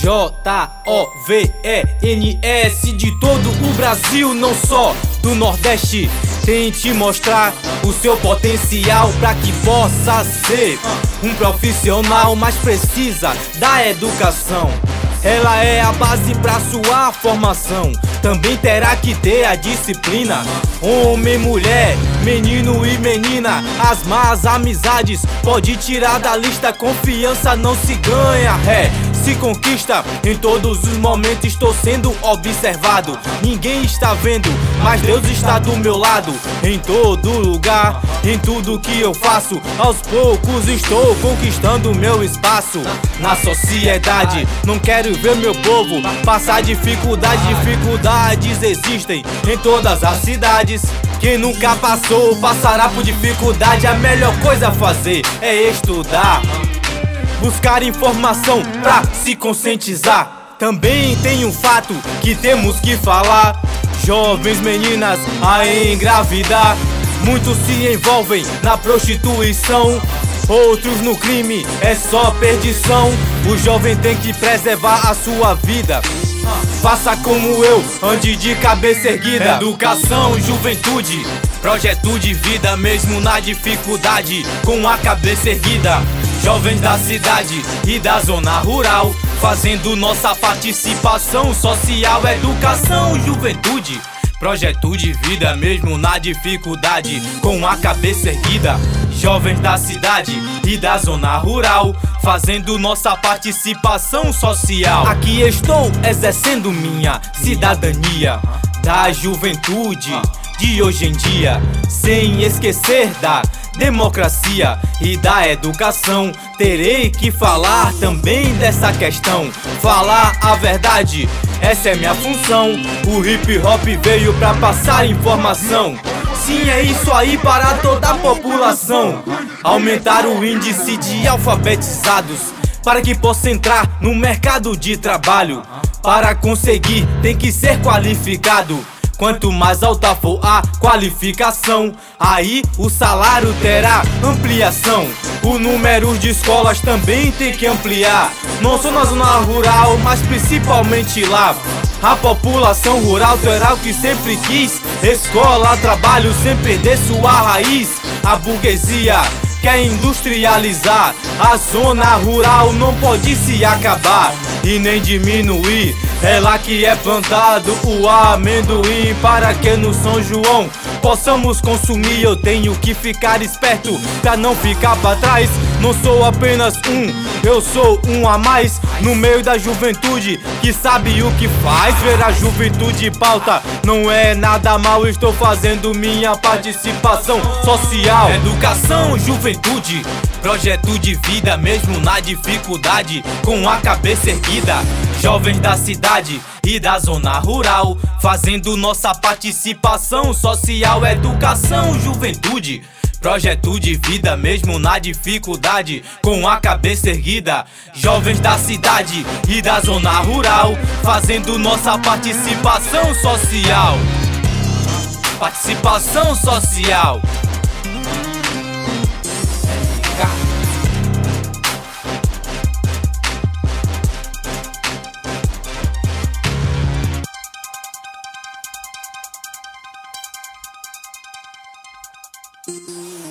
J-O-V-E-N-S de todo o Brasil, não só do Nordeste. Tente mostrar o seu potencial para que possa ser um profissional mais precisa da educação. Ela é a base para sua formação. Também terá que ter a disciplina. Homem, mulher, menino e menina. As más amizades pode tirar da lista. Confiança não se ganha, é se conquista. Em todos os momentos estou sendo observado. Ninguém está vendo, mas Deus está do meu lado. Em todo lugar, em tudo que eu faço, aos poucos estou conquistando meu espaço na sociedade. Não quero ver meu povo passar dificuldade. Dificuldades existem em todas as cidades. Quem nunca passou passará por dificuldade. A melhor coisa a fazer é estudar buscar informação pra se conscientizar. Também tem um fato que temos que falar: jovens meninas a engravidar. Muitos se envolvem na prostituição, outros no crime, é só perdição. O jovem tem que preservar a sua vida. Faça como eu, ande de cabeça erguida. Educação, juventude, projeto de vida, mesmo na dificuldade, com a cabeça erguida. Jovens da cidade e da zona rural, fazendo nossa participação social, educação, juventude. Projeto de vida, mesmo na dificuldade, com a cabeça erguida. Jovens da cidade e da zona rural, fazendo nossa participação social. Aqui estou exercendo minha cidadania da juventude de hoje em dia, sem esquecer da democracia e da educação. Terei que falar também dessa questão, falar a verdade. Essa é minha função. O hip hop veio pra passar informação. Sim, é isso aí para toda a população. Aumentar o índice de alfabetizados para que possa entrar no mercado de trabalho. Para conseguir, tem que ser qualificado. Quanto mais alta for a qualificação, aí o salário terá ampliação. O número de escolas também tem que ampliar. Não só na zona rural, mas principalmente lá. A população rural terá o que sempre quis: escola, trabalho, sem perder sua raiz. A burguesia quer industrializar. A zona rural não pode se acabar e nem diminuir. É lá que é plantado o amendoim para que no São João possamos consumir. Eu tenho que ficar esperto pra não ficar pra trás. Não sou apenas um, eu sou um a mais no meio da juventude que sabe o que faz. Ver a juventude pauta não é nada mal. Estou fazendo minha participação social. Educação, juventude, projeto de vida, mesmo na dificuldade, com a cabeça erguida. Jovens da cidade e da zona rural, fazendo nossa participação social, educação, juventude. Projeto de vida, mesmo na dificuldade, com a cabeça erguida. Jovens da cidade e da zona rural, fazendo nossa participação social. Participação social. Música